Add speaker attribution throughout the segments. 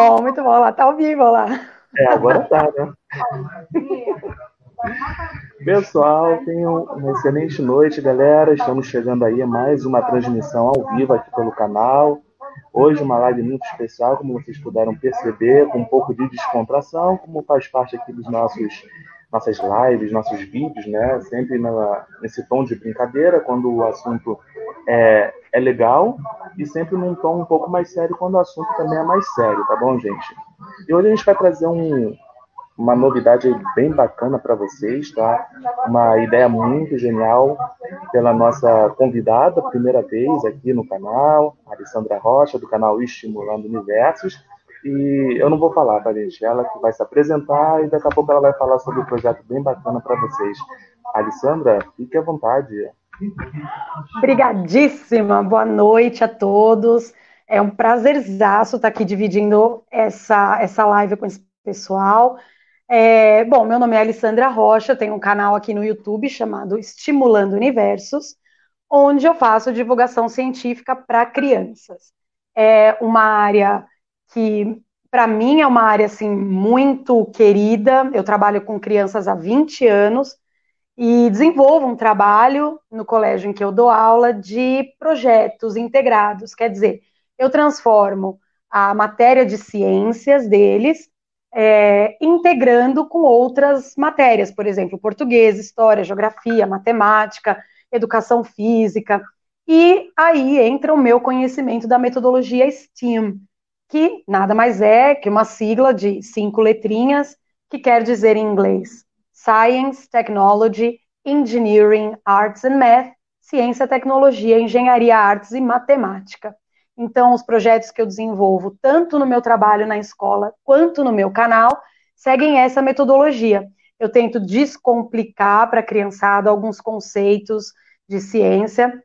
Speaker 1: bom, muito bom. Lá tá ao vivo lá.
Speaker 2: É, agora tá, né? Pessoal, tenham uma excelente noite, galera. Estamos chegando aí a mais uma transmissão ao vivo aqui pelo canal. Hoje uma live muito especial, como vocês puderam perceber, com um pouco de descontração, como faz parte aqui dos nossos nossas lives, nossos vídeos, né? Sempre na, nesse tom de brincadeira, quando o assunto é, é legal, e sempre num tom um pouco mais sério, quando o assunto também é mais sério, tá bom, gente? E hoje a gente vai trazer um, uma novidade bem bacana para vocês, tá? Uma ideia muito genial pela nossa convidada, primeira vez aqui no canal, Alessandra Rocha, do canal Estimulando Universos. E eu não vou falar, tá, gente? Ela que vai se apresentar e daqui a pouco ela vai falar sobre um projeto bem bacana para vocês. Alessandra, fique à vontade.
Speaker 1: Obrigadíssima, boa noite a todos. É um prazerzaço estar aqui dividindo essa, essa live com esse pessoal. É, bom, meu nome é Alessandra Rocha, tenho um canal aqui no YouTube chamado Estimulando Universos, onde eu faço divulgação científica para crianças. É uma área que para mim é uma área assim muito querida. Eu trabalho com crianças há 20 anos e desenvolvo um trabalho no colégio em que eu dou aula de projetos integrados, quer dizer, eu transformo a matéria de ciências deles é, integrando com outras matérias, por exemplo, português, história, geografia, matemática, educação física. E aí entra o meu conhecimento da metodologia STEAM, que nada mais é que uma sigla de cinco letrinhas, que quer dizer em inglês Science, Technology, Engineering, Arts and Math, Ciência, Tecnologia, Engenharia, Artes e Matemática. Então, os projetos que eu desenvolvo, tanto no meu trabalho na escola quanto no meu canal, seguem essa metodologia. Eu tento descomplicar para a criançada alguns conceitos de ciência,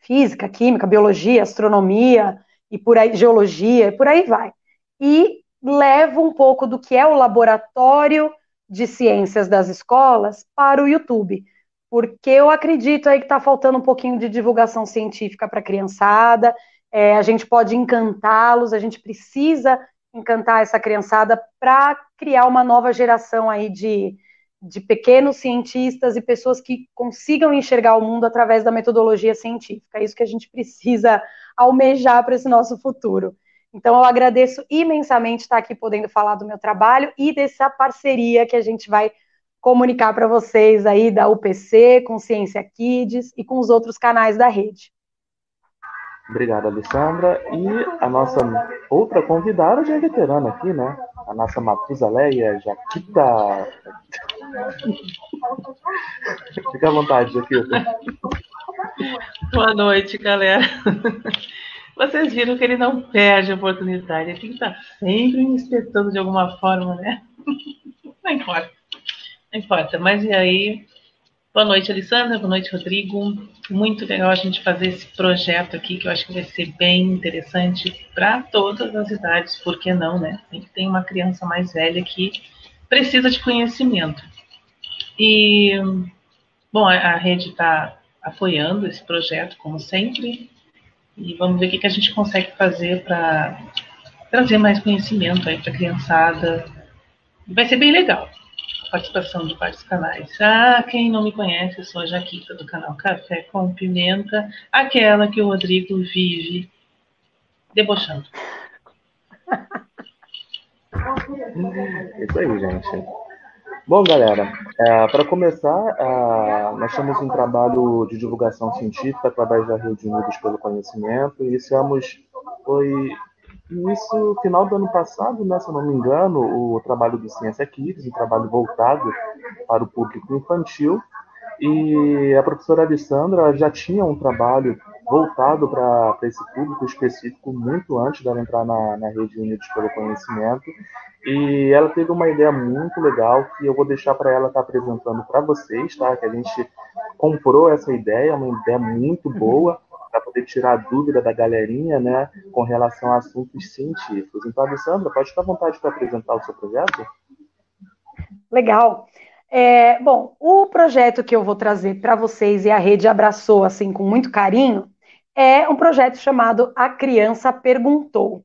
Speaker 1: física, química, biologia, astronomia, e por aí, geologia, e por aí vai. E levo um pouco do que é o laboratório de ciências das escolas para o YouTube, porque eu acredito aí que está faltando um pouquinho de divulgação científica para a criançada, é, a gente pode encantá-los, a gente precisa encantar essa criançada para criar uma nova geração aí de, de pequenos cientistas e pessoas que consigam enxergar o mundo através da metodologia científica. É isso que a gente precisa almejar para esse nosso futuro. Então, eu agradeço imensamente estar aqui podendo falar do meu trabalho e dessa parceria que a gente vai comunicar para vocês aí da UPC, com Ciência Kids e com os outros canais da rede.
Speaker 2: Obrigado, Alessandra. E a nossa outra convidada já é veterana aqui, né? A nossa Matusalé Jaquita. Fica à vontade, Jaquita.
Speaker 3: Boa noite, galera. Vocês viram que ele não perde a oportunidade, ele tem que estar sempre me espetando de alguma forma, né? Não importa. Não importa. Mas e aí? Boa noite, Alessandra. Boa noite, Rodrigo. Muito legal a gente fazer esse projeto aqui, que eu acho que vai ser bem interessante para todas as idades, por que não, né? Tem que ter uma criança mais velha que precisa de conhecimento. E, bom, a, a rede está apoiando esse projeto, como sempre, e vamos ver o que, que a gente consegue fazer para trazer mais conhecimento aí para a criançada. Vai ser bem legal a participação de vários canais. Ah, quem não me conhece, eu sou a Jaquita do canal Café com Pimenta, aquela que o Rodrigo vive debochando.
Speaker 2: Isso aí, gente. Bom, galera, é, para começar, é, nós temos um trabalho de divulgação científica através da Rede Unidos pelo Conhecimento. Iniciamos, foi isso final do ano passado, né, se eu não me engano, o trabalho do Ciência Kids, um trabalho voltado para o público infantil. E a professora Alessandra já tinha um trabalho voltado para esse público específico muito antes dela entrar na, na Rede Unidos pelo Conhecimento. E ela teve uma ideia muito legal que eu vou deixar para ela estar tá apresentando para vocês, tá? Que a gente comprou essa ideia, uma ideia muito uhum. boa para poder tirar a dúvida da galerinha, né, com relação a assuntos científicos. Então, Alessandra, pode ficar à vontade para apresentar o seu projeto?
Speaker 1: Legal. É, bom, o projeto que eu vou trazer para vocês e a rede abraçou assim com muito carinho é um projeto chamado A Criança Perguntou.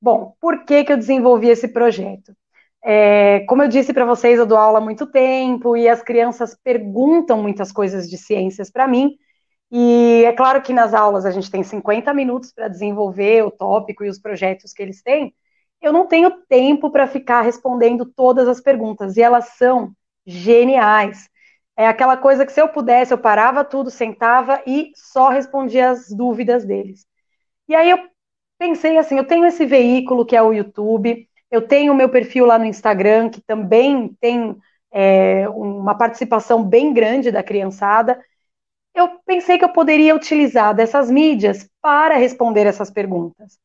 Speaker 1: Bom, por que, que eu desenvolvi esse projeto? É, como eu disse para vocês, eu dou aula há muito tempo e as crianças perguntam muitas coisas de ciências para mim. E é claro que nas aulas a gente tem 50 minutos para desenvolver o tópico e os projetos que eles têm. Eu não tenho tempo para ficar respondendo todas as perguntas e elas são geniais. É aquela coisa que se eu pudesse, eu parava tudo, sentava e só respondia as dúvidas deles. E aí eu pensei assim, eu tenho esse veículo que é o YouTube, eu tenho o meu perfil lá no Instagram, que também tem é, uma participação bem grande da criançada. Eu pensei que eu poderia utilizar dessas mídias para responder essas perguntas.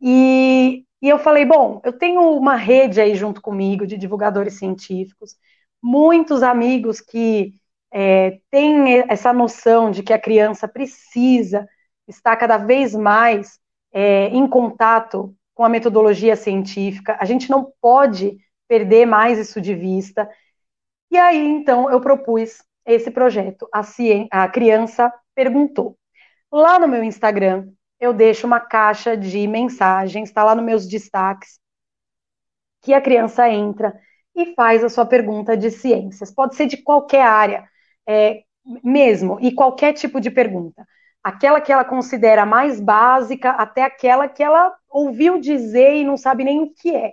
Speaker 1: E, e eu falei, bom, eu tenho uma rede aí junto comigo de divulgadores científicos, muitos amigos que é, têm essa noção de que a criança precisa estar cada vez mais é, em contato com a metodologia científica, a gente não pode perder mais isso de vista. E aí, então, eu propus esse projeto, a, a criança perguntou. Lá no meu Instagram, eu deixo uma caixa de mensagens, está lá nos meus destaques, que a criança entra e faz a sua pergunta de ciências. Pode ser de qualquer área, é, mesmo, e qualquer tipo de pergunta aquela que ela considera mais básica até aquela que ela ouviu dizer e não sabe nem o que é.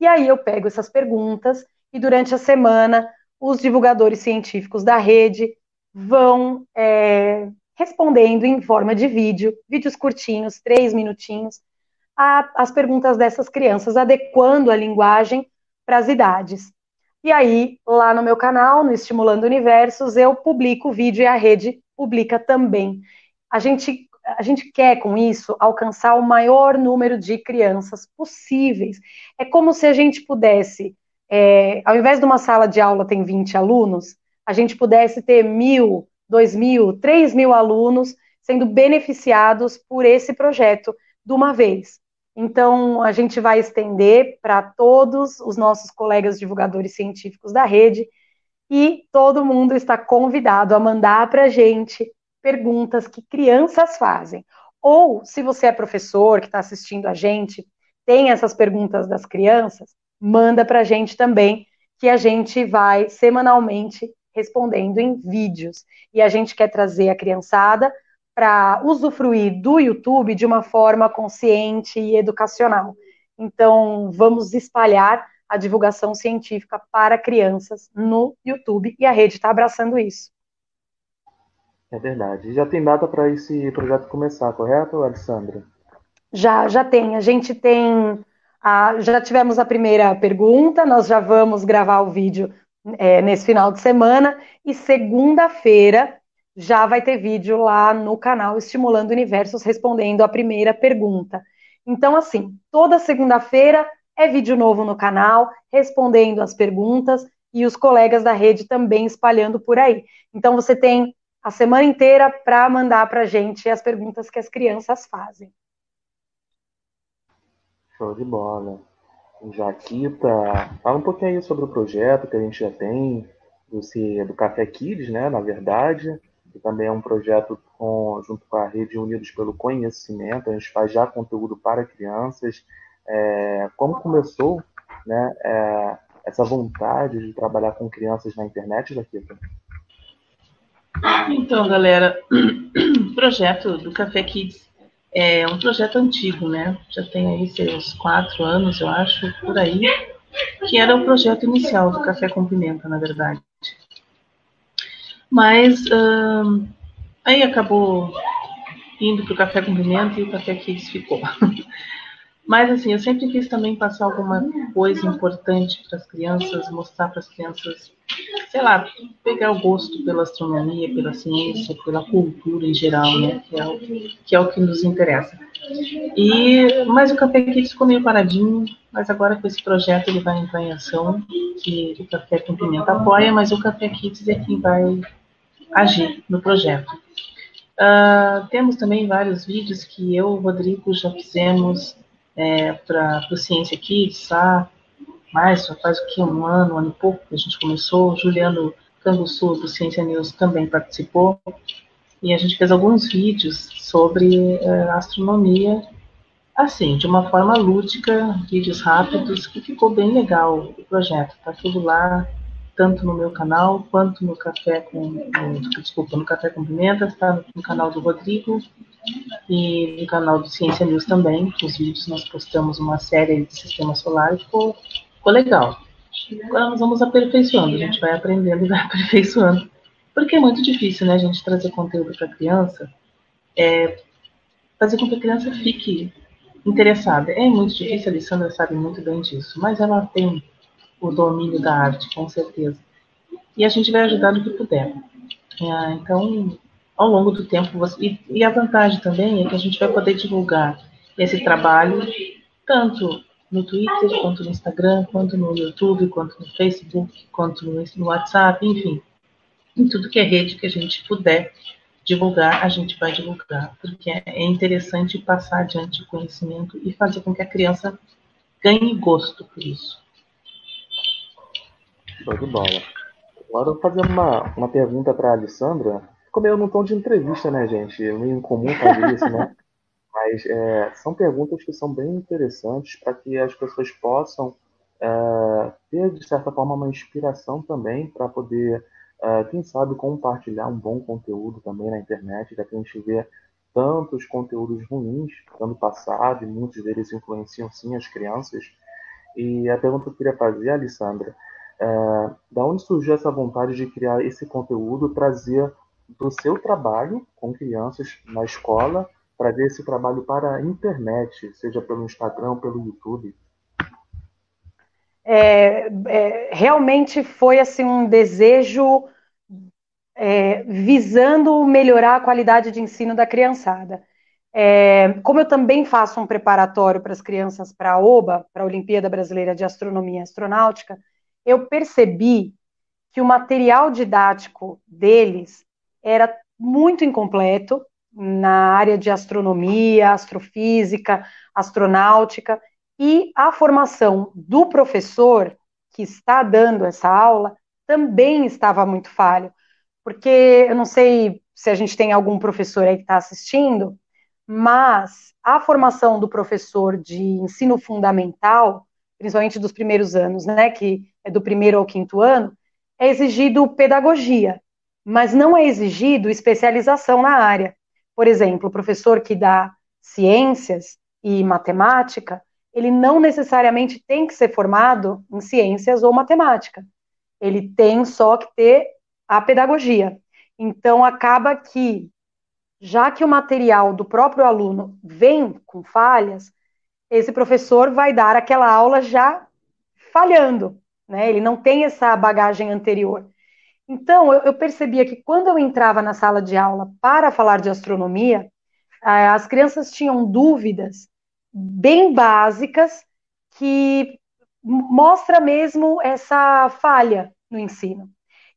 Speaker 1: E aí eu pego essas perguntas e durante a semana os divulgadores científicos da rede vão é, respondendo em forma de vídeo, vídeos curtinhos, três minutinhos, a, as perguntas dessas crianças, adequando a linguagem para as idades. E aí, lá no meu canal, no Estimulando Universos, eu publico o vídeo e a rede publica também a gente, a gente quer com isso alcançar o maior número de crianças possíveis. É como se a gente pudesse, é, ao invés de uma sala de aula tem 20 alunos, a gente pudesse ter mil, dois mil, três mil alunos sendo beneficiados por esse projeto de uma vez. Então, a gente vai estender para todos os nossos colegas divulgadores científicos da rede e todo mundo está convidado a mandar para a gente perguntas que crianças fazem. Ou, se você é professor que está assistindo a gente, tem essas perguntas das crianças, manda para a gente também, que a gente vai semanalmente respondendo em vídeos. E a gente quer trazer a criançada para usufruir do YouTube de uma forma consciente e educacional. Então, vamos espalhar a divulgação científica para crianças no YouTube e a rede está abraçando isso.
Speaker 2: É verdade. Já tem data para esse projeto começar, correto, Alessandra?
Speaker 1: Já, já tem. A gente tem. A, já tivemos a primeira pergunta, nós já vamos gravar o vídeo é, nesse final de semana, e segunda-feira já vai ter vídeo lá no canal Estimulando Universos respondendo a primeira pergunta. Então, assim, toda segunda-feira é vídeo novo no canal, respondendo as perguntas e os colegas da rede também espalhando por aí. Então, você tem a semana inteira para mandar para a gente as perguntas que as crianças fazem.
Speaker 2: Show de bola. Jaquita, fala um pouquinho aí sobre o projeto que a gente já tem do, do Café Kids, né? Na verdade, que também é um projeto com, junto com a Rede Unidos pelo Conhecimento. A gente faz já conteúdo para crianças. É, como começou né, é, essa vontade de trabalhar com crianças na internet, Jaquita?
Speaker 3: Então, galera, o projeto do Café Kids é um projeto antigo, né? Já tem aí seus quatro anos, eu acho, por aí, que era o projeto inicial do Café com Pimenta, na verdade. Mas aí acabou indo para o Café com Pimenta e o Café Kids ficou. Mas assim, eu sempre quis também passar alguma coisa importante para as crianças, mostrar para as crianças, sei lá, pegar o gosto pela astronomia, pela ciência, pela cultura em geral, né? Que é o que, é o que nos interessa. E, mas o Café Kids ficou meio paradinho, mas agora com esse projeto ele vai entrar em ação, que o Café com Pimenta apoia, mas o Café Kids é quem vai agir no projeto. Uh, temos também vários vídeos que eu e o Rodrigo já fizemos é, para o Ciência Kids, tá? mais, faz o que, um ano, um ano e pouco que a gente começou. Juliano Canguçu, do Ciência News, também participou. E a gente fez alguns vídeos sobre é, astronomia assim, de uma forma lúdica, vídeos rápidos, que ficou bem legal o projeto. Tá tudo lá, tanto no meu canal quanto no Café com. No, desculpa, no Café com Pimenta, está no canal do Rodrigo e no canal do Ciência News também. Os vídeos nós postamos uma série de sistema solar ficou, ficou legal. Agora nós vamos aperfeiçoando, a gente vai aprendendo e vai aperfeiçoando. Porque é muito difícil, né, a gente trazer conteúdo para a criança, é, fazer com que a criança fique interessada. É muito difícil, a Alessandra sabe muito bem disso, mas ela tem o domínio da arte, com certeza. E a gente vai ajudar no que puder. É, então, ao longo do tempo, você, e, e a vantagem também é que a gente vai poder divulgar esse trabalho tanto no Twitter, quanto no Instagram, quanto no YouTube, quanto no Facebook, quanto no, WhatsApp, enfim, em tudo que é rede que a gente puder divulgar, a gente vai divulgar, porque é interessante passar adiante o conhecimento e fazer com que a criança ganhe gosto por isso.
Speaker 2: Show de bola. Agora eu vou fazer uma, uma pergunta para a Alessandra. Ficou meio num tom de entrevista, né, gente? É meio incomum fazer isso, né? Mas é, são perguntas que são bem interessantes para que as pessoas possam é, ter, de certa forma, uma inspiração também para poder, é, quem sabe, compartilhar um bom conteúdo também na internet, já que a gente vê tantos conteúdos ruins ano passado e muitos deles influenciam sim as crianças. E a pergunta que eu queria fazer, Alessandra, é, da onde surgiu essa vontade de criar esse conteúdo, trazer do seu trabalho com crianças na escola trazer esse trabalho para a internet, seja pelo Instagram, pelo YouTube?
Speaker 1: É, é, realmente foi assim um desejo é, visando melhorar a qualidade de ensino da criançada. É, como eu também faço um preparatório para as crianças para a OBA, para a Olimpíada Brasileira de Astronomia e Astronáutica, eu percebi que o material didático deles era muito incompleto na área de astronomia, astrofísica, astronáutica, e a formação do professor que está dando essa aula também estava muito falho, porque eu não sei se a gente tem algum professor aí que está assistindo, mas a formação do professor de ensino fundamental, principalmente dos primeiros anos, né, que é do primeiro ao quinto ano, é exigido pedagogia, mas não é exigido especialização na área. Por exemplo, o professor que dá ciências e matemática, ele não necessariamente tem que ser formado em ciências ou matemática. Ele tem só que ter a pedagogia. Então, acaba que, já que o material do próprio aluno vem com falhas, esse professor vai dar aquela aula já falhando, né? Ele não tem essa bagagem anterior. Então, eu, eu percebia que quando eu entrava na sala de aula para falar de astronomia, as crianças tinham dúvidas bem básicas que mostra mesmo essa falha no ensino.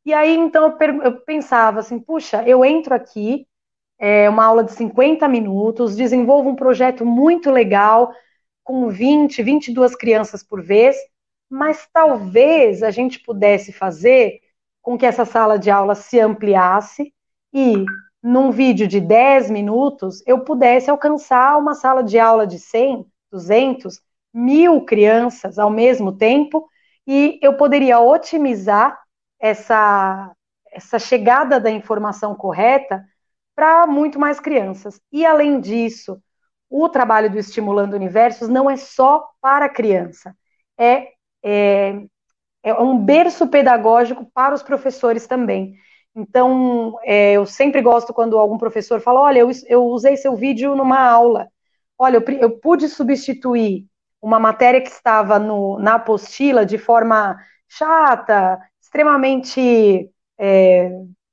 Speaker 1: E aí, então, eu pensava assim, puxa, eu entro aqui, é uma aula de 50 minutos, desenvolvo um projeto muito legal, com 20, 22 crianças por vez, mas talvez a gente pudesse fazer com que essa sala de aula se ampliasse e, num vídeo de 10 minutos, eu pudesse alcançar uma sala de aula de 100, 200, mil crianças ao mesmo tempo e eu poderia otimizar essa, essa chegada da informação correta para muito mais crianças. E, além disso, o trabalho do Estimulando Universos não é só para criança, é, é é um berço pedagógico para os professores também. Então, é, eu sempre gosto quando algum professor fala: olha, eu, eu usei seu vídeo numa aula. Olha, eu, eu pude substituir uma matéria que estava no, na apostila de forma chata, extremamente é,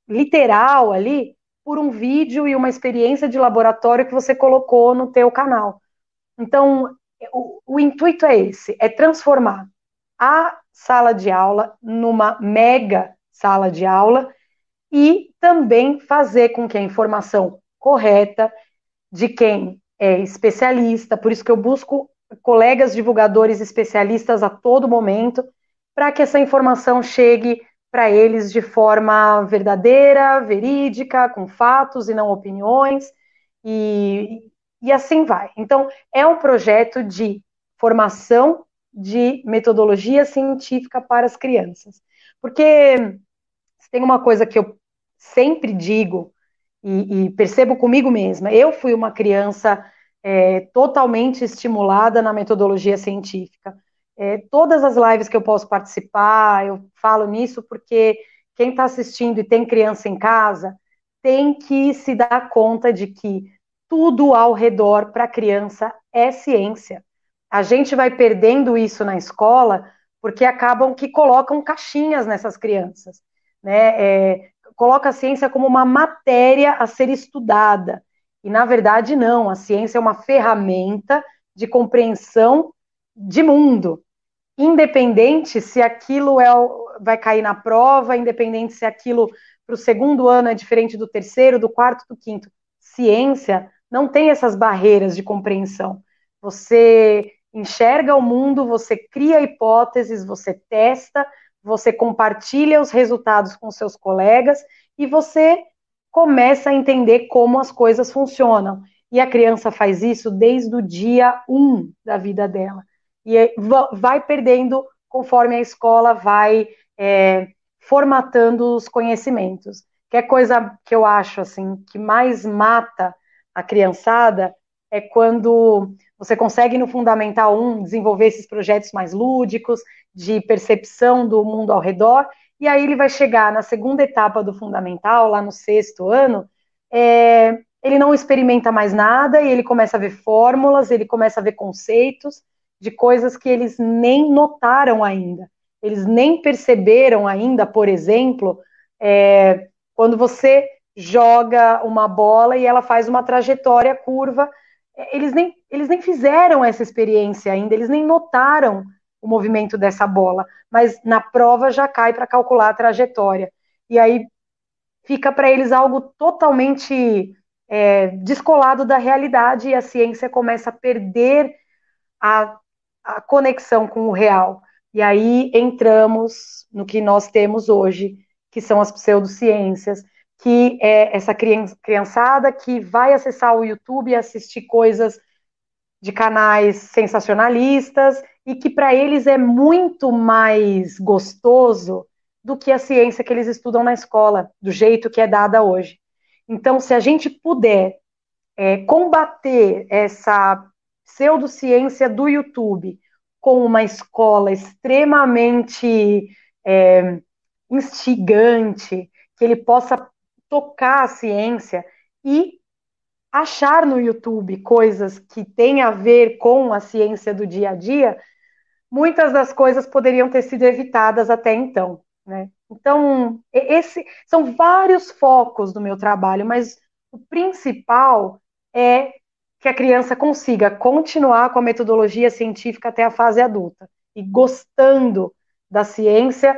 Speaker 1: literal ali, por um vídeo e uma experiência de laboratório que você colocou no teu canal. Então, o, o intuito é esse, é transformar a sala de aula numa mega sala de aula e também fazer com que a informação correta de quem é especialista, por isso que eu busco colegas divulgadores especialistas a todo momento, para que essa informação chegue para eles de forma verdadeira, verídica, com fatos e não opiniões, e, e assim vai. Então, é um projeto de formação de metodologia científica para as crianças. Porque tem uma coisa que eu sempre digo e, e percebo comigo mesma, eu fui uma criança é, totalmente estimulada na metodologia científica. É, todas as lives que eu posso participar, eu falo nisso porque quem está assistindo e tem criança em casa tem que se dar conta de que tudo ao redor para a criança é ciência. A gente vai perdendo isso na escola porque acabam que colocam caixinhas nessas crianças, né? É, coloca a ciência como uma matéria a ser estudada. E na verdade não, a ciência é uma ferramenta de compreensão de mundo, independente se aquilo é, vai cair na prova, independente se aquilo para o segundo ano é diferente do terceiro, do quarto, do quinto. Ciência não tem essas barreiras de compreensão. Você enxerga o mundo, você cria hipóteses, você testa, você compartilha os resultados com seus colegas e você começa a entender como as coisas funcionam. E a criança faz isso desde o dia um da vida dela. E vai perdendo conforme a escola vai é, formatando os conhecimentos. Que é coisa que eu acho assim que mais mata a criançada é quando você consegue no Fundamental 1 desenvolver esses projetos mais lúdicos, de percepção do mundo ao redor, e aí ele vai chegar na segunda etapa do Fundamental, lá no sexto ano, é, ele não experimenta mais nada e ele começa a ver fórmulas, ele começa a ver conceitos de coisas que eles nem notaram ainda. Eles nem perceberam ainda, por exemplo, é, quando você joga uma bola e ela faz uma trajetória curva eles nem, eles nem fizeram essa experiência ainda, eles nem notaram o movimento dessa bola, mas na prova já cai para calcular a trajetória. E aí fica para eles algo totalmente é, descolado da realidade e a ciência começa a perder a, a conexão com o real. E aí entramos no que nós temos hoje, que são as pseudociências, que é essa criançada que vai acessar o YouTube e assistir coisas de canais sensacionalistas e que para eles é muito mais gostoso do que a ciência que eles estudam na escola, do jeito que é dada hoje. Então, se a gente puder é, combater essa pseudociência do YouTube com uma escola extremamente é, instigante, que ele possa tocar a ciência e achar no YouTube coisas que têm a ver com a ciência do dia a dia, muitas das coisas poderiam ter sido evitadas até então. Né? Então, esse são vários focos do meu trabalho, mas o principal é que a criança consiga continuar com a metodologia científica até a fase adulta e gostando da ciência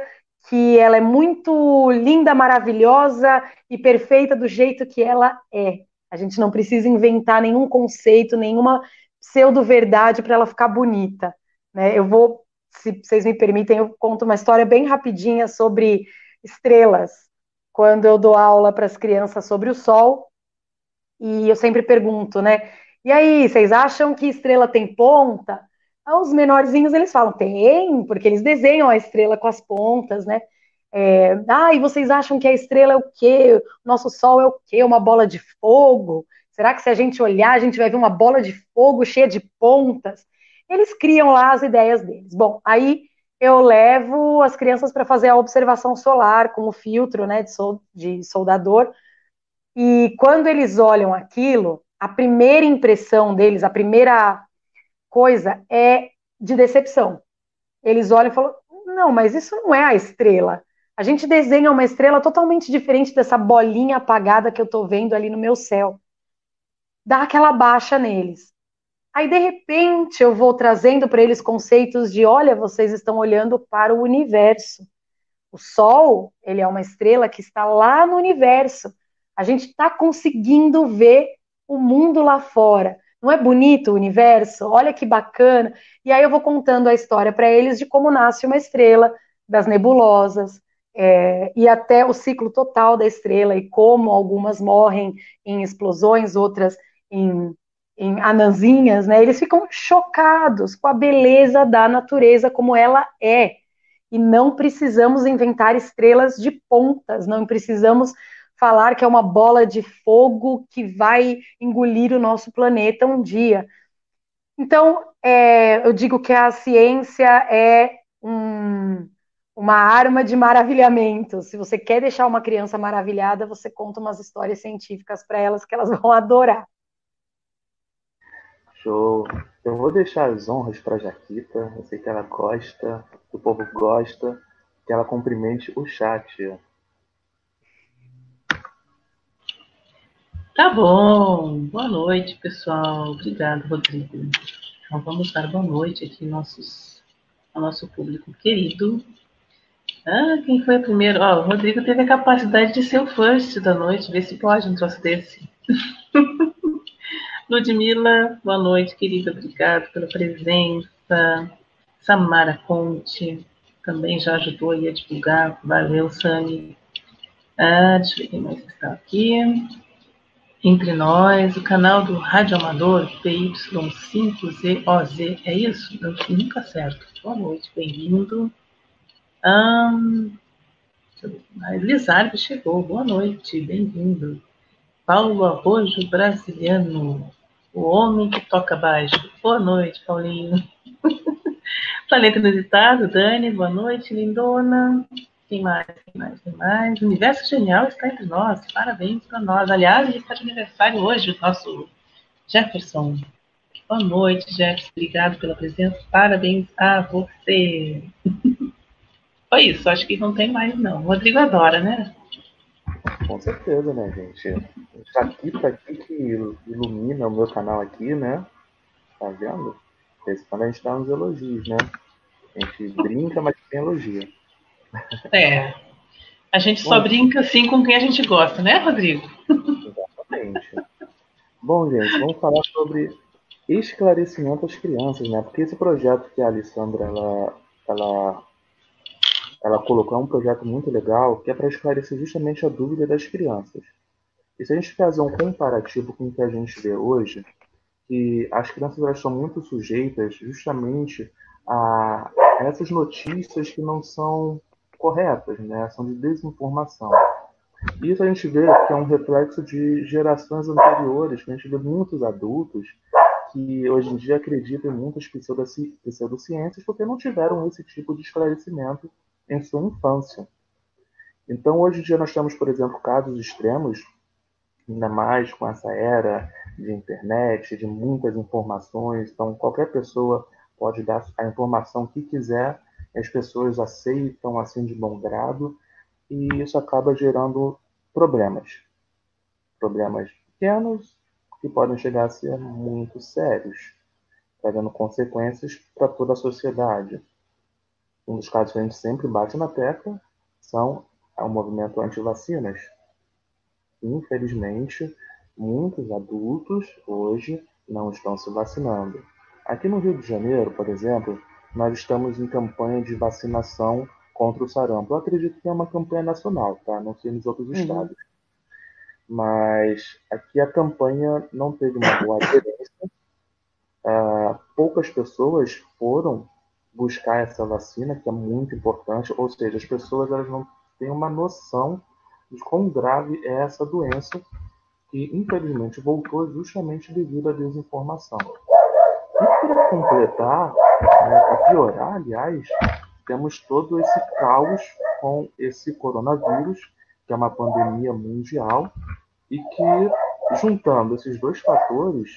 Speaker 1: que ela é muito linda, maravilhosa e perfeita do jeito que ela é. A gente não precisa inventar nenhum conceito, nenhuma pseudo-verdade para ela ficar bonita. Né? Eu vou, se vocês me permitem, eu conto uma história bem rapidinha sobre estrelas. Quando eu dou aula para as crianças sobre o Sol, e eu sempre pergunto, né? E aí, vocês acham que estrela tem ponta? Os menorzinhos eles falam, tem, porque eles desenham a estrela com as pontas, né? É, ah, e vocês acham que a estrela é o quê? Nosso Sol é o quê? Uma bola de fogo? Será que se a gente olhar, a gente vai ver uma bola de fogo cheia de pontas? Eles criam lá as ideias deles. Bom, aí eu levo as crianças para fazer a observação solar com o filtro né, de soldador. E quando eles olham aquilo, a primeira impressão deles, a primeira coisa é de decepção. Eles olham e falam: não, mas isso não é a estrela. A gente desenha uma estrela totalmente diferente dessa bolinha apagada que eu estou vendo ali no meu céu. Dá aquela baixa neles. Aí, de repente, eu vou trazendo para eles conceitos de: olha, vocês estão olhando para o universo. O Sol, ele é uma estrela que está lá no universo. A gente está conseguindo ver o mundo lá fora. Não é bonito o universo? Olha que bacana. E aí eu vou contando a história para eles de como nasce uma estrela, das nebulosas, é, e até o ciclo total da estrela e como algumas morrem em explosões, outras em em anãzinhas, né? Eles ficam chocados com a beleza da natureza como ela é. E não precisamos inventar estrelas de pontas, não precisamos falar que é uma bola de fogo que vai engolir o nosso planeta um dia. Então, é, eu digo que a ciência é um, uma arma de maravilhamento. Se você quer deixar uma criança maravilhada, você conta umas histórias científicas para elas que elas vão adorar.
Speaker 2: Show. Eu vou deixar as honras para Jaquita. Eu sei que ela gosta, o povo gosta, que ela cumprimente o chat.
Speaker 3: Tá bom. Boa noite, pessoal. Obrigado, Rodrigo. Então vamos dar boa noite aqui nossos, ao nosso público querido. Ah, quem foi o primeiro? Ó, o Rodrigo teve a capacidade de ser o first da noite. Vê se pode um troço desse. Ludmila, boa noite, querida. Obrigado pela presença. Samara Conte também já ajudou a divulgar. Valeu, Sami. Ah, deixa eu ver quem mais está aqui entre nós, o canal do Rádio Amador PY5ZOZ, é isso? Eu nunca acerto. Boa noite, bem-vindo. Um, Lizardo chegou, boa noite, bem-vindo. Paulo Arrojo, brasiliano, o homem que toca baixo. Boa noite, Paulinho. Planeta Inusitado, Dani, boa noite, lindona. Quem mais? Quem mais? Quem mais? O Universo Genial está entre nós. Parabéns para nós. Aliás, gente está de aniversário hoje, o nosso Jefferson. Boa noite, Jefferson. Obrigado pela presença. Parabéns a você. Foi isso. Acho que não tem mais, não. O Rodrigo adora, né?
Speaker 2: Com certeza, né, gente? Aqui tá aqui que ilumina o meu canal aqui, né? Tá vendo? Esse quando a gente dá uns elogios, né? A gente brinca, mas tem elogio.
Speaker 3: É. A gente só brinca assim com quem a gente gosta, né, Rodrigo?
Speaker 2: Exatamente. Bom, gente, vamos falar sobre esclarecimento às crianças, né? Porque esse projeto que a Alessandra ela, ela, ela colocou é um projeto muito legal que é para esclarecer justamente a dúvida das crianças. E se a gente fazer um comparativo com o que a gente vê hoje, que as crianças elas são muito sujeitas justamente a essas notícias que não são corretas, né? São de desinformação. Isso a gente vê que é um reflexo de gerações anteriores, que a gente vê muitos adultos que hoje em dia acreditam em muitas pseudociências porque não tiveram esse tipo de esclarecimento em sua infância. Então, hoje em dia, nós temos, por exemplo, casos extremos, ainda mais com essa era de internet, de muitas informações. Então, qualquer pessoa pode dar a informação que quiser as pessoas aceitam assim de bom grado e isso acaba gerando problemas. Problemas pequenos que podem chegar a ser muito sérios, trazendo consequências para toda a sociedade. Um dos casos que a gente sempre bate na tecla são o movimento anti-vacinas. Infelizmente, muitos adultos hoje não estão se vacinando. Aqui no Rio de Janeiro, por exemplo, nós estamos em campanha de vacinação contra o sarampo. Eu acredito que é uma campanha nacional, tá? Não sei nos outros uhum. estados. Mas aqui a campanha não teve uma boa aderência. Uh, poucas pessoas foram buscar essa vacina, que é muito importante, ou seja, as pessoas elas não têm uma noção de quão grave é essa doença, que infelizmente voltou justamente devido à desinformação. E para completar, né, piorar, aliás, temos todo esse caos com esse coronavírus, que é uma pandemia mundial, e que, juntando esses dois fatores,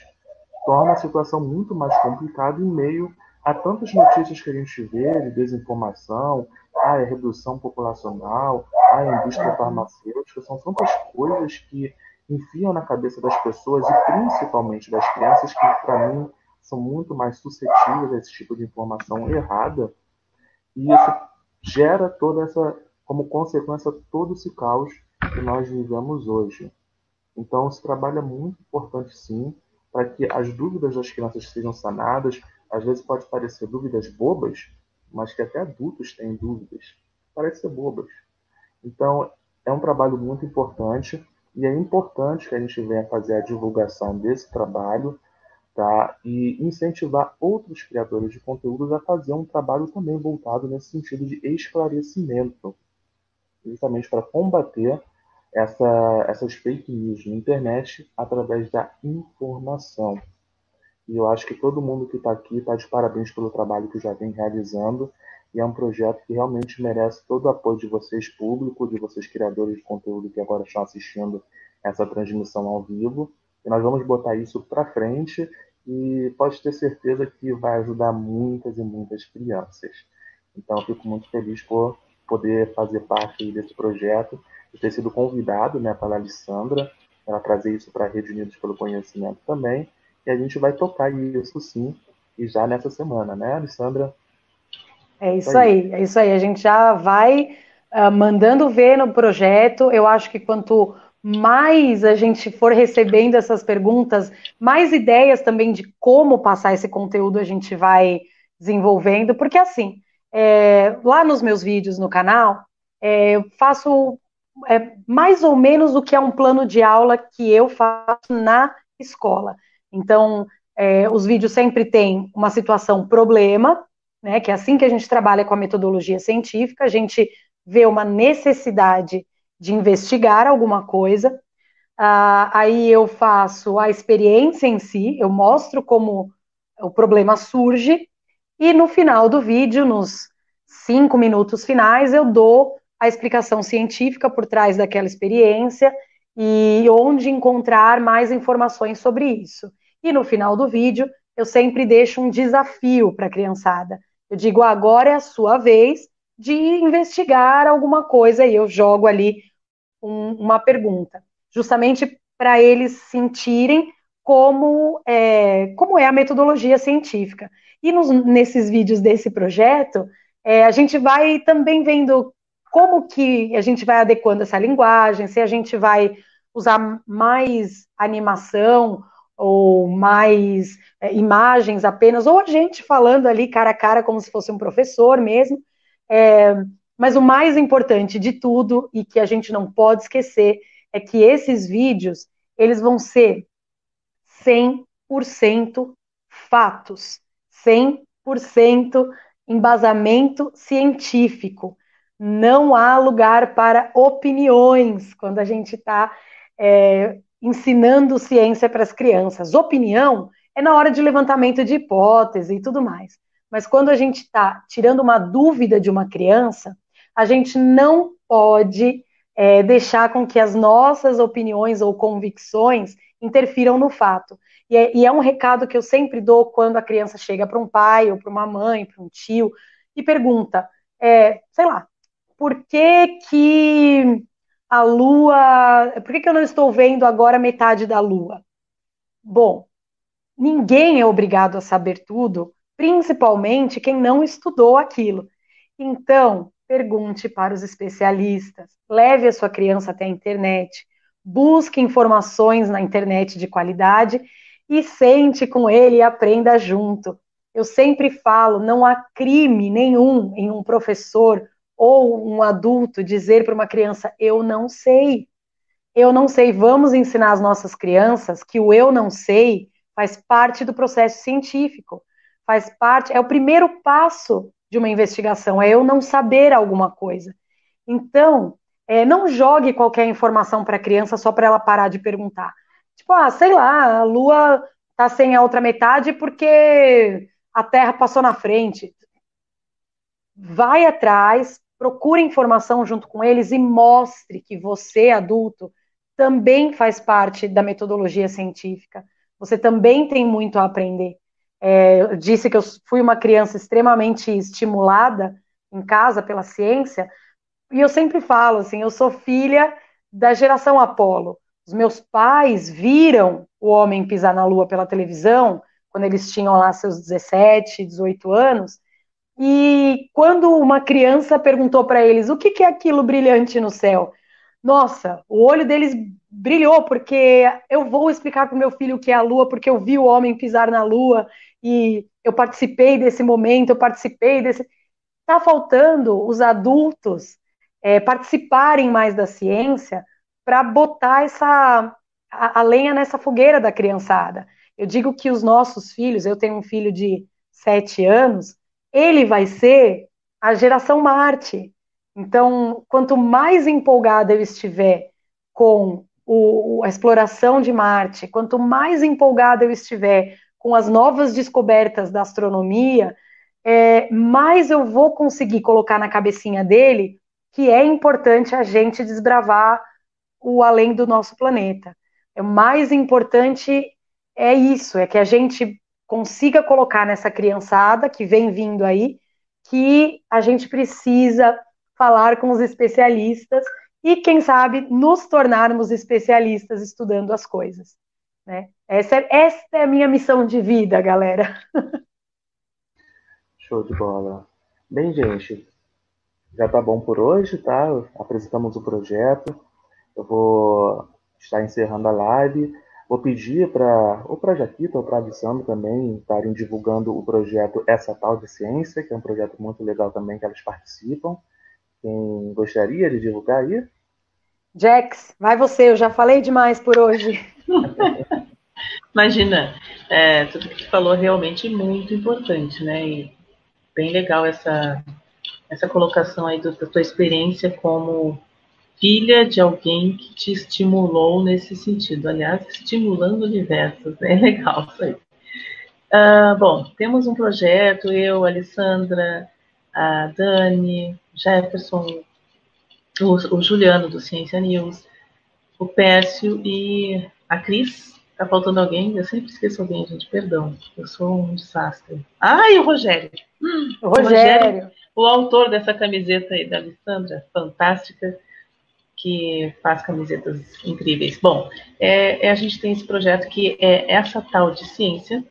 Speaker 2: torna a situação muito mais complicada em meio a tantas notícias que a gente vê de desinformação, a redução populacional, a indústria farmacêutica, são tantas coisas que enfiam na cabeça das pessoas e principalmente das crianças que, para mim, são muito mais suscetíveis a esse tipo de informação errada, e isso gera toda essa, como consequência, todo esse caos que nós vivemos hoje. Então, esse trabalho é muito importante, sim, para que as dúvidas das crianças sejam sanadas. Às vezes pode parecer dúvidas bobas, mas que até adultos têm dúvidas. Parece ser bobas. Então, é um trabalho muito importante e é importante que a gente venha fazer a divulgação desse trabalho E incentivar outros criadores de conteúdos a fazer um trabalho também voltado nesse sentido de esclarecimento, justamente para combater essa, essas fake news na internet através da informação. E eu acho que todo mundo que está aqui está de parabéns pelo trabalho que já vem realizando. E é um projeto que realmente merece todo o apoio de vocês, público, de vocês, criadores de conteúdo que agora estão assistindo essa transmissão ao vivo. E nós vamos botar isso para frente e pode ter certeza que vai ajudar muitas e muitas crianças. Então, eu fico muito feliz por poder fazer parte desse projeto e ter sido convidado né, pela Alessandra para trazer isso para a Rede Unidos pelo Conhecimento também. E a gente vai tocar isso sim, e já nessa semana, né, Alessandra?
Speaker 1: É isso aí, é isso aí. A gente já vai uh, mandando ver no projeto. Eu acho que quanto mais a gente for recebendo essas perguntas, mais ideias também de como passar esse conteúdo a gente vai desenvolvendo, porque assim, é, lá nos meus vídeos no canal, é, eu faço é, mais ou menos o que é um plano de aula que eu faço na escola. Então, é, os vídeos sempre têm uma situação problema, né, que é assim que a gente trabalha com a metodologia científica, a gente vê uma necessidade de investigar alguma coisa, uh, aí eu faço a experiência em si, eu mostro como o problema surge, e no final do vídeo, nos cinco minutos finais, eu dou a explicação científica por trás daquela experiência e onde encontrar mais informações sobre isso. E no final do vídeo, eu sempre deixo um desafio para a criançada. Eu digo, agora é a sua vez de investigar alguma coisa e eu jogo ali um, uma pergunta, justamente para eles sentirem como é, como é a metodologia científica. E nos, nesses vídeos desse projeto, é, a gente vai também vendo como que a gente vai adequando essa linguagem, se a gente vai usar mais animação ou mais é, imagens apenas, ou a gente falando ali cara a cara como se fosse um professor mesmo. É, mas o mais importante de tudo e que a gente não pode esquecer é que esses vídeos eles vão ser 100% fatos, 100% embasamento científico. Não há lugar para opiniões quando a gente está é, ensinando ciência para as crianças. Opinião é na hora de levantamento de hipótese e tudo mais. Mas quando a gente está tirando uma dúvida de uma criança, a gente não pode é, deixar com que as nossas opiniões ou convicções interfiram no fato. E é, e é um recado que eu sempre dou quando a criança chega para um pai ou para uma mãe, para um tio, e pergunta, é, sei lá, por que que a lua, por que, que eu não estou vendo agora metade da lua? Bom, ninguém é obrigado a saber tudo, principalmente quem não estudou aquilo. Então, pergunte para os especialistas, leve a sua criança até a internet, busque informações na internet de qualidade e sente com ele e aprenda junto. Eu sempre falo, não há crime nenhum em um professor ou um adulto dizer para uma criança, eu não sei. Eu não sei, vamos ensinar as nossas crianças que o eu não sei faz parte do processo científico, faz parte, é o primeiro passo de uma investigação, é eu não saber alguma coisa. Então, é, não jogue qualquer informação para a criança só para ela parar de perguntar. Tipo, ah, sei lá, a Lua está sem a outra metade porque a Terra passou na frente. Vai atrás, procure informação junto com eles e mostre que você, adulto, também faz parte da metodologia científica. Você também tem muito a aprender. É, eu disse que eu fui uma criança extremamente estimulada em casa pela ciência, e eu sempre falo assim, eu sou filha da geração Apolo. Os meus pais viram o homem pisar na lua pela televisão, quando eles tinham lá seus 17, 18 anos, e quando uma criança perguntou para eles o que, que é aquilo brilhante no céu, nossa, o olho deles brilhou, porque eu vou explicar para o meu filho o que é a lua, porque eu vi o homem pisar na lua, e eu participei desse momento, eu participei desse. Está faltando os adultos é, participarem mais da ciência para botar essa a, a lenha nessa fogueira da criançada. Eu digo que os nossos filhos, eu tenho um filho de sete anos, ele vai ser a geração Marte. Então, quanto mais empolgada eu estiver com o, a exploração de Marte, quanto mais empolgada eu estiver com as novas descobertas da astronomia, é, mais eu vou conseguir colocar na cabecinha dele que é importante a gente desbravar o além do nosso planeta. O mais importante é isso, é que a gente consiga colocar nessa criançada que vem vindo aí que a gente precisa falar com os especialistas e, quem sabe, nos tornarmos especialistas estudando as coisas. Né? Essa, é, essa é a minha missão de vida, galera.
Speaker 2: Show de bola. Bem, gente, já tá bom por hoje, tá? Apresentamos o projeto. Eu vou estar encerrando a live. Vou pedir para ou para Jaquita ou para Alessandro também estarem divulgando o projeto Essa Tal de Ciência, que é um projeto muito legal também que elas participam. Quem gostaria de divulgar aí?
Speaker 1: Jax, vai você, eu já falei demais por hoje.
Speaker 3: Imagina, é, tudo que tu falou é realmente muito importante, né? E bem legal essa, essa colocação aí da tua experiência como filha de alguém que te estimulou nesse sentido. Aliás, estimulando diversos, é legal isso aí. Uh, bom, temos um projeto, eu, a Alessandra, a Dani, Jefferson, o, o Juliano do Ciência News, o Pécio e a Cris. Tá faltando alguém? Eu sempre esqueço alguém, gente, perdão. Eu sou um desastre. Ah, e o Rogério.
Speaker 1: Hum, o Rogério. O Rogério,
Speaker 3: o autor dessa camiseta aí da Alessandra, fantástica que faz camisetas incríveis. Bom, é, é, a gente tem esse projeto que é essa tal de ciência,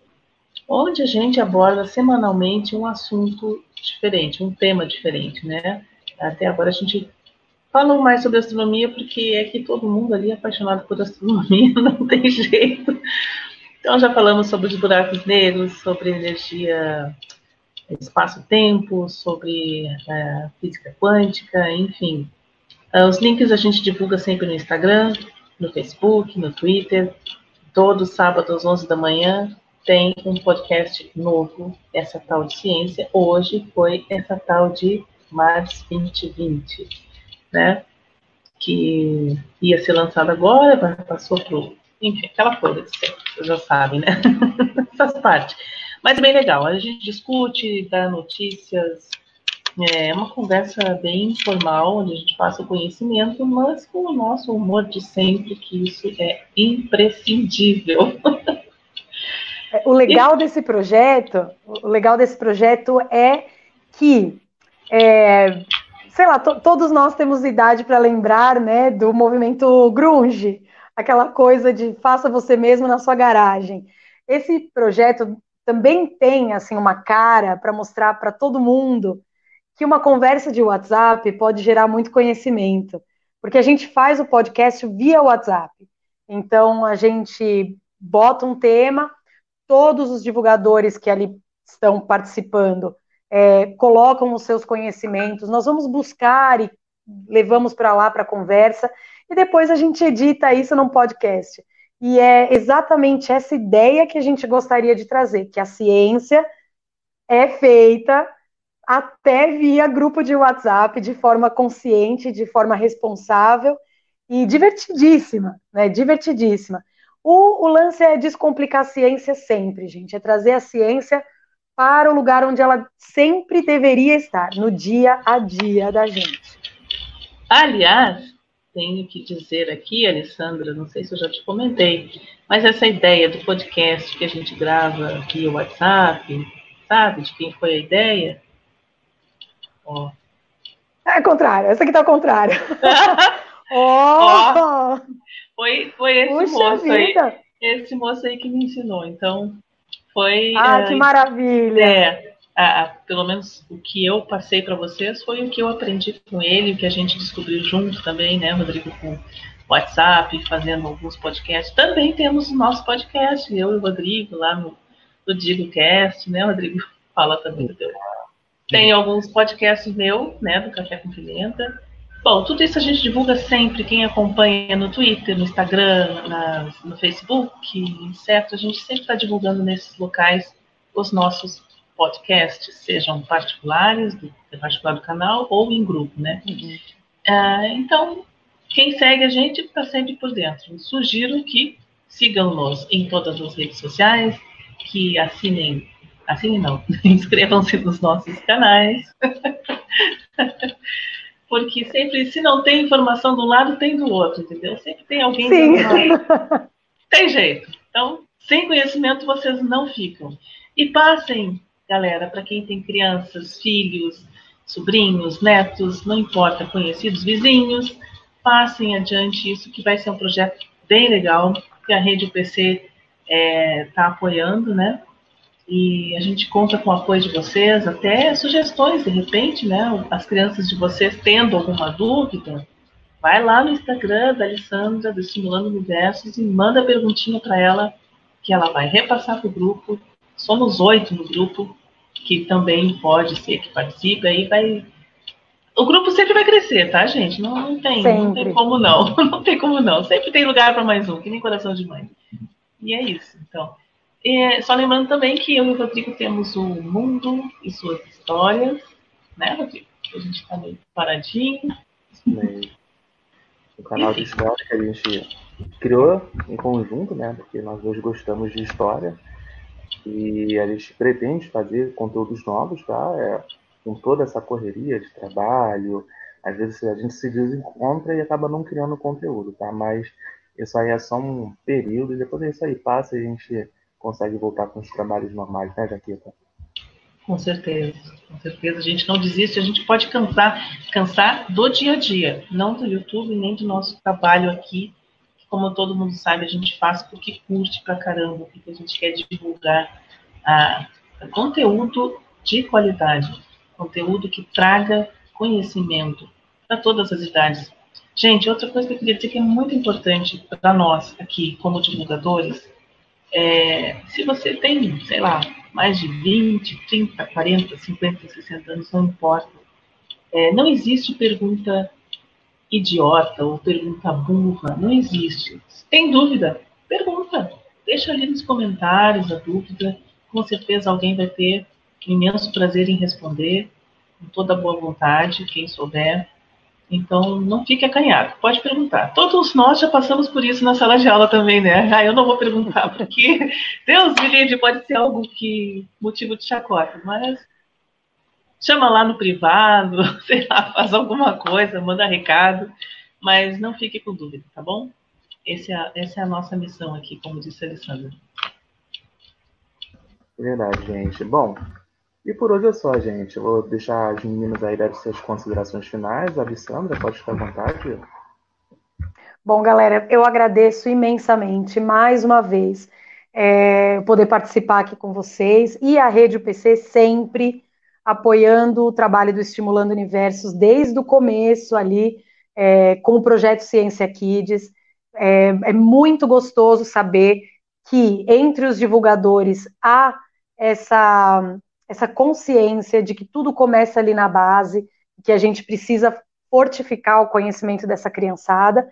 Speaker 3: onde a gente aborda semanalmente um assunto diferente, um tema diferente, né? Até agora a gente falou mais sobre astronomia porque é que todo mundo ali é apaixonado por astronomia, não tem jeito. Então já falamos sobre os buracos negros, sobre energia espaço-tempo, sobre é, física quântica, enfim, Uh, os links a gente divulga sempre no Instagram, no Facebook, no Twitter. Todo sábado às 11 da manhã tem um podcast novo, essa tal de ciência. Hoje foi essa tal de Mars 2020, né? Que ia ser lançado agora, passou pro. Enfim, aquela coisa vocês já sabem, né? Faz parte. Mas é bem legal. A gente discute, dá notícias, é uma conversa bem informal, onde a gente passa o conhecimento, mas com o nosso humor de sempre, que isso é imprescindível.
Speaker 1: O legal desse projeto, o legal desse projeto é que, é, sei lá, to, todos nós temos idade para lembrar, né, do movimento grunge, aquela coisa de faça você mesmo na sua garagem. Esse projeto também tem assim uma cara para mostrar para todo mundo que uma conversa de WhatsApp pode gerar muito conhecimento, porque a gente faz o podcast via WhatsApp. Então a gente bota um tema, todos os divulgadores que ali estão participando é, colocam os seus conhecimentos, nós vamos buscar e levamos para lá para conversa, e depois a gente edita isso num podcast. E é exatamente essa ideia que a gente gostaria de trazer, que a ciência é feita até via grupo de WhatsApp, de forma consciente, de forma responsável e divertidíssima, né? Divertidíssima. O, o lance é descomplicar a ciência sempre, gente, é trazer a ciência para o lugar onde ela sempre deveria estar, no dia a dia da gente.
Speaker 3: Aliás, tenho que dizer aqui, Alessandra, não sei se eu já te comentei, mas essa ideia do podcast que a gente grava via WhatsApp, sabe, de quem foi a ideia?
Speaker 1: Ó. É contrário, essa aqui tá ao contrário.
Speaker 3: Ó. oh. Foi, foi esse Puxa moço vida. aí. Esse moço aí que me ensinou. Então, foi.
Speaker 1: Ah, que maravilha!
Speaker 3: É, a, a, pelo menos o que eu passei para vocês foi o que eu aprendi com ele, o que a gente descobriu junto também, né, Rodrigo, com WhatsApp, fazendo alguns podcasts. Também temos o nosso podcast, eu e o Rodrigo, lá no, no DigoCast, né, Rodrigo? Fala também do teu. Tem alguns podcasts meu, né, do Café com Pimenta. Bom, tudo isso a gente divulga sempre. Quem acompanha no Twitter, no Instagram, na, no Facebook, certo? A gente sempre está divulgando nesses locais os nossos podcasts, sejam particulares, do, particular do canal, ou em grupo, né? Uhum. Uh, então, quem segue a gente está sempre por dentro. Eu sugiro que sigam-nos em todas as redes sociais, que assinem, assinem não, inscrevam-se nos nossos canais. Porque sempre, se não tem informação do lado, tem do outro, entendeu? Sempre tem alguém
Speaker 1: Sim.
Speaker 3: Tem jeito. Então, sem conhecimento vocês não ficam. E passem, galera, para quem tem crianças, filhos, sobrinhos, netos, não importa, conhecidos, vizinhos, passem adiante isso, que vai ser um projeto bem legal, que a Rede UPC está é, tá apoiando, né? E a gente conta com o apoio de vocês, até sugestões, de repente, né? As crianças de vocês tendo alguma dúvida, vai lá no Instagram da Alessandra, do Estimulando Universos, e manda a perguntinha para ela, que ela vai repassar para o grupo. Somos oito no grupo, que também pode ser que participe, aí vai. O grupo sempre vai crescer, tá, gente? Não, não tem, não tem como não. Não tem como não. Sempre tem lugar para mais um, que nem coração de mãe. E é isso. Então, só lembrando também que eu e o Rodrigo temos o mundo e suas histórias, né, Rodrigo? A gente está meio paradinho.
Speaker 2: Bem, o canal de história que a gente criou em conjunto, né? Porque nós dois gostamos de história e a gente pretende fazer conteúdos novos, tá? É, com toda essa correria de trabalho, às vezes a gente se desencontra e acaba não criando conteúdo, tá? Mas isso aí é só um período depois isso aí passa e a gente consegue voltar com os trabalhos normais, né, Jaqueta?
Speaker 3: Com certeza, com certeza. A gente não desiste, a gente pode cansar, cansar do dia a dia, não do YouTube, nem do nosso trabalho aqui. Como todo mundo sabe, a gente faz porque curte pra caramba, porque a gente quer divulgar a, a conteúdo de qualidade, conteúdo que traga conhecimento para todas as idades. Gente, outra coisa que eu queria dizer que é muito importante para nós aqui, como divulgadores, é, se você tem, sei lá, mais de 20, 30, 40, 50, 60 anos, não importa. É, não existe pergunta idiota ou pergunta burra, não existe. Se tem dúvida, pergunta. Deixa ali nos comentários a dúvida. Com certeza alguém vai ter imenso prazer em responder, com toda boa vontade, quem souber. Então, não fique acanhado, pode perguntar. Todos nós já passamos por isso na sala de aula também, né? Ah, eu não vou perguntar, porque Deus me livre, pode ser algo que motivo de chacota, mas chama lá no privado, sei lá, faz alguma coisa, manda recado, mas não fique com dúvida, tá bom? É, essa é a nossa missão aqui, como disse a Alessandra.
Speaker 2: Verdade, gente. Bom, e por hoje é só, gente. Eu vou deixar as meninas aí dar suas considerações finais. A Alessandra, pode ficar à vontade.
Speaker 1: Bom, galera, eu agradeço imensamente mais uma vez é, poder participar aqui com vocês e a Rede UPC sempre apoiando o trabalho do Estimulando Universos desde o começo ali é, com o projeto Ciência Kids. É, é muito gostoso saber que entre os divulgadores há essa essa consciência de que tudo começa ali na base, que a gente precisa fortificar o conhecimento dessa criançada.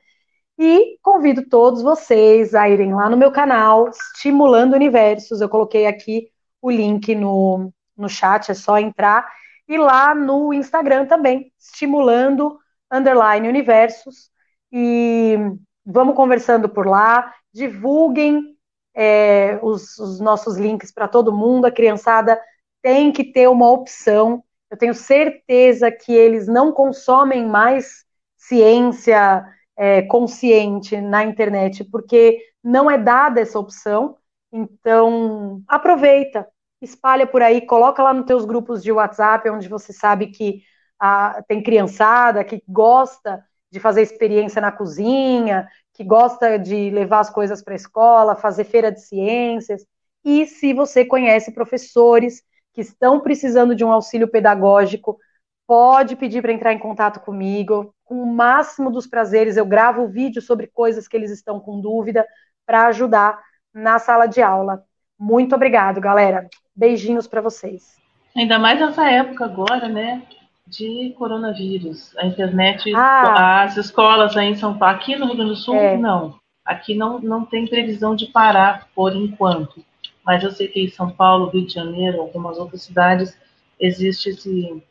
Speaker 1: E convido todos vocês a irem lá no meu canal, Estimulando Universos. Eu coloquei aqui o link no, no chat, é só entrar. E lá no Instagram também, Estimulando Underline Universos. E vamos conversando por lá. Divulguem é, os, os nossos links para todo mundo. A criançada tem que ter uma opção. Eu tenho certeza que eles não consomem mais ciência é, consciente na internet, porque não é dada essa opção. Então, aproveita, espalha por aí, coloca lá nos teus grupos de WhatsApp, onde você sabe que ah, tem criançada que gosta de fazer experiência na cozinha, que gosta de levar as coisas para a escola, fazer feira de ciências. E se você conhece professores que estão precisando de um auxílio pedagógico, pode pedir para entrar em contato comigo. Com o máximo dos prazeres, eu gravo vídeo sobre coisas que eles estão com dúvida para ajudar na sala de aula. Muito obrigado, galera. Beijinhos para vocês.
Speaker 3: Ainda mais nessa época agora, né? de coronavírus. A internet, ah. as escolas aí em São Paulo, aqui no Rio Grande do Sul, é. não. Aqui não, não tem previsão de parar por enquanto. Mas eu sei que em São Paulo, Rio de Janeiro, algumas outras cidades, existe esse,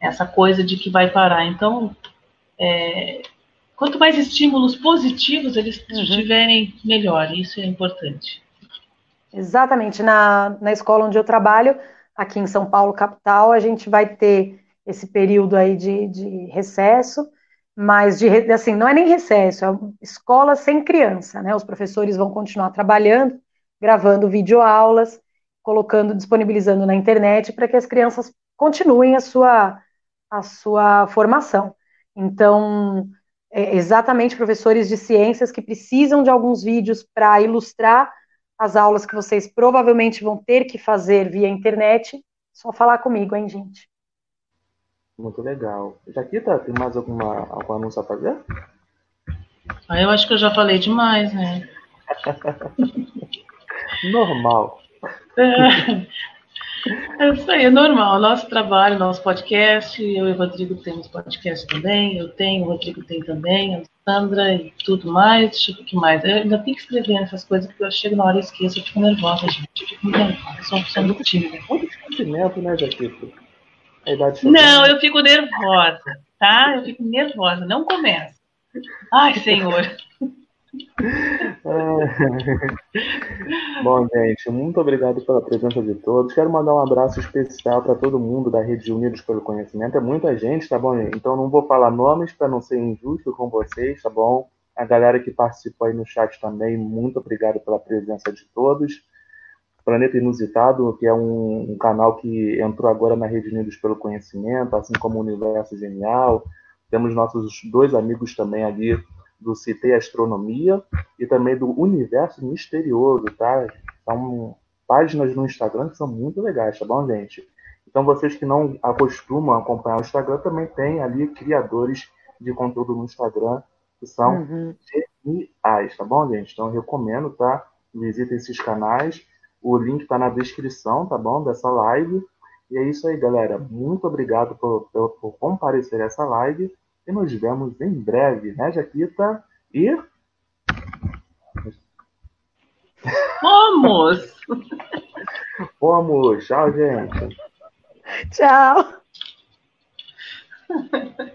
Speaker 3: essa coisa de que vai parar. Então, é, quanto mais estímulos positivos eles uhum. tiverem, melhor. Isso é importante.
Speaker 1: Exatamente. Na, na escola onde eu trabalho, aqui em São Paulo, capital, a gente vai ter esse período aí de, de recesso, mas de, assim, não é nem recesso, é escola sem criança, né? Os professores vão continuar trabalhando, gravando videoaulas, colocando, disponibilizando na internet para que as crianças continuem a sua, a sua formação. Então, é exatamente professores de ciências que precisam de alguns vídeos para ilustrar as aulas que vocês provavelmente vão ter que fazer via internet, só falar comigo, hein, gente?
Speaker 2: Muito legal. Jaquita, tem mais alguma, algum anúncio a fazer?
Speaker 3: Ah, eu acho que eu já falei demais, né?
Speaker 2: Normal.
Speaker 3: É, é isso aí, é normal. Nosso trabalho, nosso podcast, eu e o Rodrigo temos podcast também, eu tenho, o Rodrigo tem também, a Sandra e tudo mais. Tipo, o que mais? Eu ainda tenho que escrever essas coisas, porque eu chego na hora e esqueço, eu fico nervosa, gente. Eu fico nervosa, eu sou, muito tímida.
Speaker 2: Muito esquecimento, né, Jaquita?
Speaker 3: Não, eu fico nervosa, tá? Eu fico nervosa, não começa. Ai, Senhor.
Speaker 2: Bom, gente, muito obrigado pela presença de todos. Quero mandar um abraço especial para todo mundo da Rede Unidos pelo Conhecimento. É muita gente, tá bom? Então não vou falar nomes para não ser injusto com vocês, tá bom? A galera que participou aí no chat também, muito obrigado pela presença de todos. Planeta Inusitado, que é um, um, canal que entrou agora na Rede Unidos pelo Conhecimento, assim como o Universo Genial. Temos nossos dois amigos também ali do Citei Astronomia e também do Universo Misterioso, tá? São páginas no Instagram que são muito legais, tá bom, gente? Então, vocês que não acostumam acompanhar o Instagram, também tem ali criadores de conteúdo no Instagram que são uhum. geniais, tá bom, gente? Então, eu recomendo, tá? Visitem esses canais o link está na descrição, tá bom? Dessa live. E é isso aí, galera. Muito obrigado por, por, por comparecer a essa live. E nos vemos em breve, né, Jaquita? E.
Speaker 3: Vamos!
Speaker 2: Vamos! Tchau, gente!
Speaker 1: Tchau!